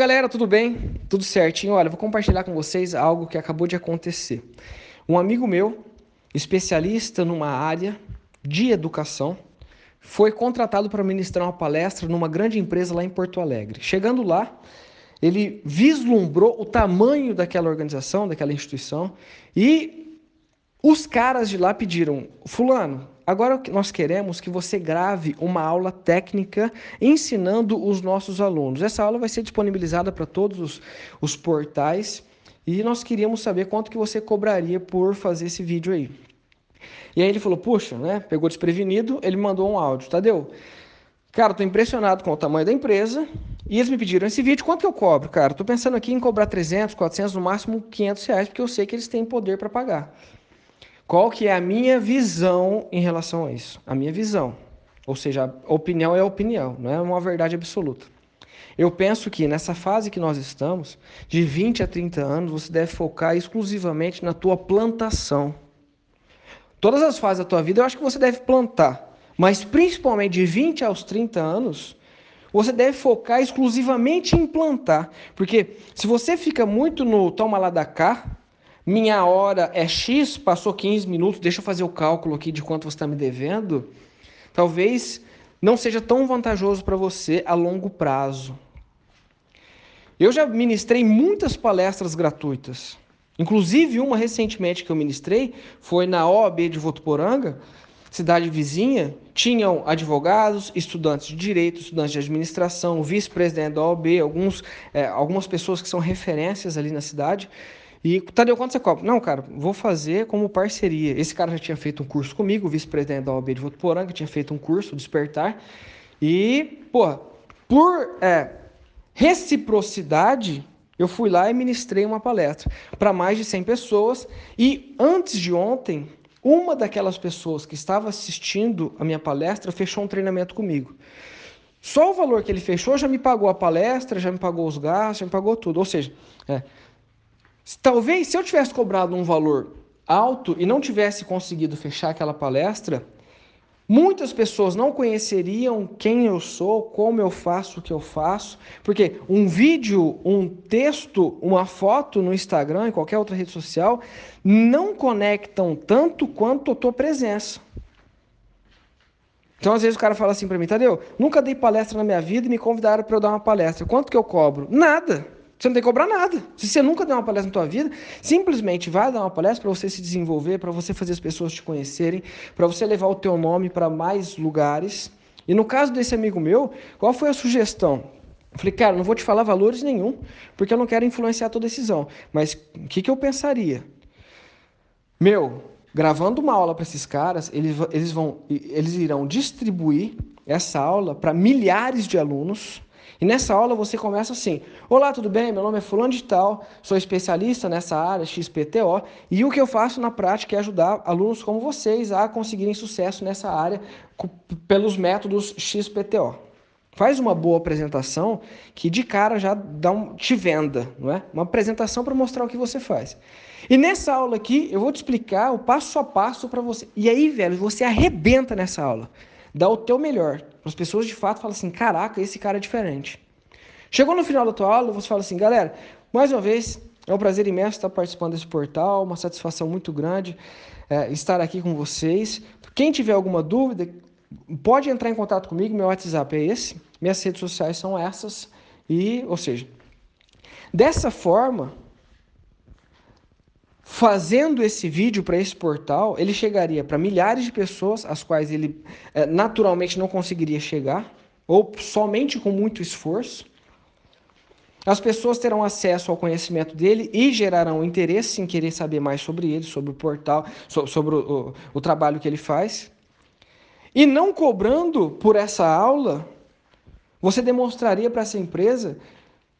galera, tudo bem? Tudo certinho? Olha, vou compartilhar com vocês algo que acabou de acontecer. Um amigo meu, especialista numa área de educação, foi contratado para ministrar uma palestra numa grande empresa lá em Porto Alegre. Chegando lá, ele vislumbrou o tamanho daquela organização, daquela instituição, e os caras de lá pediram: Fulano, agora nós queremos que você grave uma aula técnica ensinando os nossos alunos. Essa aula vai ser disponibilizada para todos os, os portais e nós queríamos saber quanto que você cobraria por fazer esse vídeo aí. E aí ele falou, puxa, né? Pegou desprevenido, ele mandou um áudio. Tadeu, cara, tô impressionado com o tamanho da empresa e eles me pediram esse vídeo, quanto que eu cobro? Cara, tô pensando aqui em cobrar 300, 400, no máximo 500 reais, porque eu sei que eles têm poder para pagar. Qual que é a minha visão em relação a isso? A minha visão. Ou seja, opinião é opinião, não é uma verdade absoluta. Eu penso que nessa fase que nós estamos, de 20 a 30 anos, você deve focar exclusivamente na tua plantação. Todas as fases da tua vida eu acho que você deve plantar, mas principalmente de 20 aos 30 anos, você deve focar exclusivamente em plantar, porque se você fica muito no toma lá da cá, minha hora é X, passou 15 minutos, deixa eu fazer o cálculo aqui de quanto você está me devendo, talvez não seja tão vantajoso para você a longo prazo. Eu já ministrei muitas palestras gratuitas. Inclusive, uma recentemente que eu ministrei foi na OAB de Votuporanga, cidade vizinha. Tinham advogados, estudantes de direito, estudantes de administração, vice-presidente da OAB, alguns, é, algumas pessoas que são referências ali na cidade. E, Tadeu, quanto você cobra? Não, cara, vou fazer como parceria. Esse cara já tinha feito um curso comigo, vice-presidente da OAB de Votuporanga, tinha feito um curso, Despertar. E, pô, por é, reciprocidade, eu fui lá e ministrei uma palestra para mais de 100 pessoas e antes de ontem, uma daquelas pessoas que estava assistindo a minha palestra fechou um treinamento comigo. Só o valor que ele fechou já me pagou a palestra, já me pagou os gastos, já me pagou tudo. Ou seja, é, talvez se eu tivesse cobrado um valor alto e não tivesse conseguido fechar aquela palestra, Muitas pessoas não conheceriam quem eu sou, como eu faço o que eu faço, porque um vídeo, um texto, uma foto no Instagram, em qualquer outra rede social, não conectam tanto quanto a tua presença. Então, às vezes o cara fala assim para mim, Tadeu, nunca dei palestra na minha vida e me convidaram para eu dar uma palestra. Quanto que eu cobro? Nada. Você não tem que cobrar nada. Se você nunca deu uma palestra na tua vida, simplesmente vai dar uma palestra para você se desenvolver, para você fazer as pessoas te conhecerem, para você levar o teu nome para mais lugares. E no caso desse amigo meu, qual foi a sugestão? Falei, cara, não vou te falar valores nenhum, porque eu não quero influenciar a tua decisão. Mas o que, que eu pensaria? Meu, gravando uma aula para esses caras, eles, eles, vão, eles irão distribuir essa aula para milhares de alunos e nessa aula você começa assim: Olá, tudo bem? Meu nome é Fulano de Tal, sou especialista nessa área XPTO e o que eu faço na prática é ajudar alunos como vocês a conseguirem sucesso nessa área pelos métodos XPTO. Faz uma boa apresentação que de cara já dá um, te venda, não é? Uma apresentação para mostrar o que você faz. E nessa aula aqui eu vou te explicar o passo a passo para você. E aí, velho, você arrebenta nessa aula. Dá o teu melhor. As pessoas de fato falam assim: caraca, esse cara é diferente. Chegou no final da tua aula, você fala assim: galera, mais uma vez, é um prazer imenso estar participando desse portal, uma satisfação muito grande é, estar aqui com vocês. Quem tiver alguma dúvida, pode entrar em contato comigo, meu WhatsApp é esse, minhas redes sociais são essas, e, ou seja, dessa forma, Fazendo esse vídeo para esse portal, ele chegaria para milhares de pessoas, as quais ele é, naturalmente não conseguiria chegar, ou somente com muito esforço. As pessoas terão acesso ao conhecimento dele e gerarão interesse em querer saber mais sobre ele, sobre o portal, sobre o, o, o trabalho que ele faz. E não cobrando por essa aula, você demonstraria para essa empresa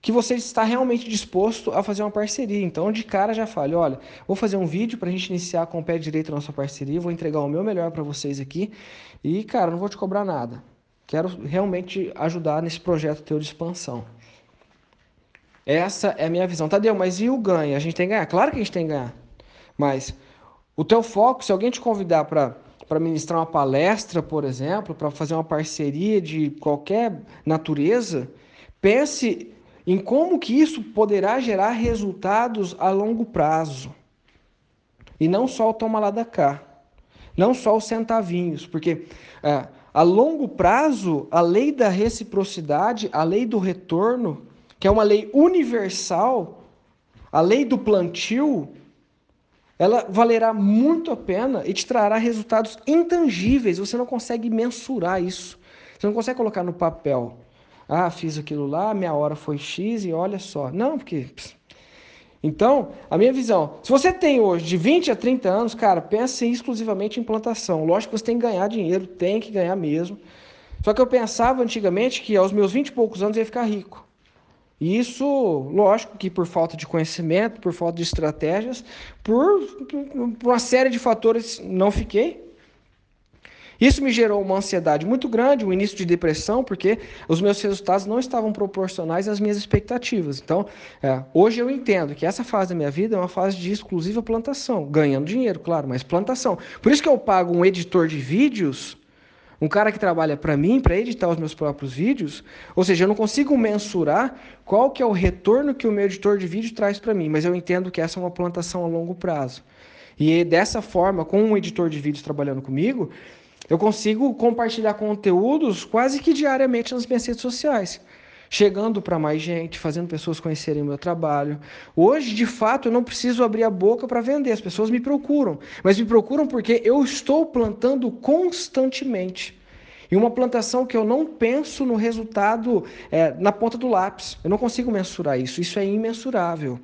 que você está realmente disposto a fazer uma parceria. Então, de cara já fale, olha, vou fazer um vídeo para a gente iniciar com o pé direito a nossa parceria, vou entregar o meu melhor para vocês aqui e, cara, não vou te cobrar nada. Quero realmente ajudar nesse projeto teu de expansão. Essa é a minha visão. Tadeu, mas e o ganho? A gente tem que ganhar? Claro que a gente tem que ganhar. Mas o teu foco, se alguém te convidar para para ministrar uma palestra, por exemplo, para fazer uma parceria de qualquer natureza, pense em como que isso poderá gerar resultados a longo prazo. E não só o toma lá da cá, não só os centavinhos, porque é, a longo prazo, a lei da reciprocidade, a lei do retorno, que é uma lei universal, a lei do plantio, ela valerá muito a pena e te trará resultados intangíveis. Você não consegue mensurar isso. Você não consegue colocar no papel. Ah, fiz aquilo lá, minha hora foi X e olha só. Não, porque. Então, a minha visão, se você tem hoje de 20 a 30 anos, cara, pense exclusivamente em plantação. Lógico que você tem que ganhar dinheiro, tem que ganhar mesmo. Só que eu pensava antigamente que aos meus 20 e poucos anos eu ia ficar rico. E isso, lógico que por falta de conhecimento, por falta de estratégias, por, uma série de fatores, não fiquei. Isso me gerou uma ansiedade muito grande, um início de depressão, porque os meus resultados não estavam proporcionais às minhas expectativas. Então, é, hoje eu entendo que essa fase da minha vida é uma fase de exclusiva plantação, ganhando dinheiro, claro, mas plantação. Por isso que eu pago um editor de vídeos um cara que trabalha para mim, para editar os meus próprios vídeos, ou seja, eu não consigo mensurar qual que é o retorno que o meu editor de vídeo traz para mim, mas eu entendo que essa é uma plantação a longo prazo. E dessa forma, com um editor de vídeos trabalhando comigo, eu consigo compartilhar conteúdos quase que diariamente nas minhas redes sociais chegando para mais gente, fazendo pessoas conhecerem o meu trabalho. Hoje, de fato, eu não preciso abrir a boca para vender, as pessoas me procuram, mas me procuram porque eu estou plantando constantemente. E uma plantação que eu não penso no resultado é, na ponta do lápis. Eu não consigo mensurar isso. Isso é imensurável.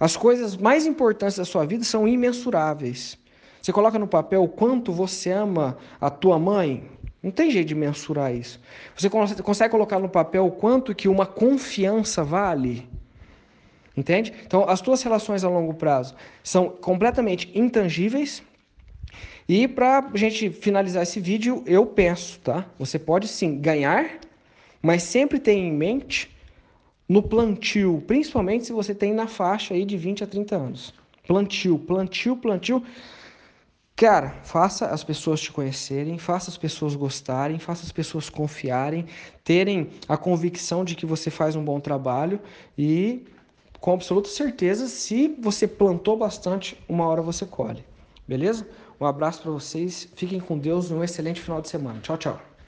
As coisas mais importantes da sua vida são imensuráveis. Você coloca no papel o quanto você ama a tua mãe, não tem jeito de mensurar isso. Você consegue colocar no papel o quanto que uma confiança vale? Entende? Então, as tuas relações a longo prazo são completamente intangíveis. E para a gente finalizar esse vídeo, eu penso, tá? Você pode sim ganhar, mas sempre tenha em mente no plantio, principalmente se você tem na faixa aí de 20 a 30 anos. Plantio, plantio, plantio. Cara, faça as pessoas te conhecerem, faça as pessoas gostarem, faça as pessoas confiarem, terem a convicção de que você faz um bom trabalho e, com absoluta certeza, se você plantou bastante, uma hora você colhe. Beleza? Um abraço para vocês, fiquem com Deus, um excelente final de semana. Tchau, tchau.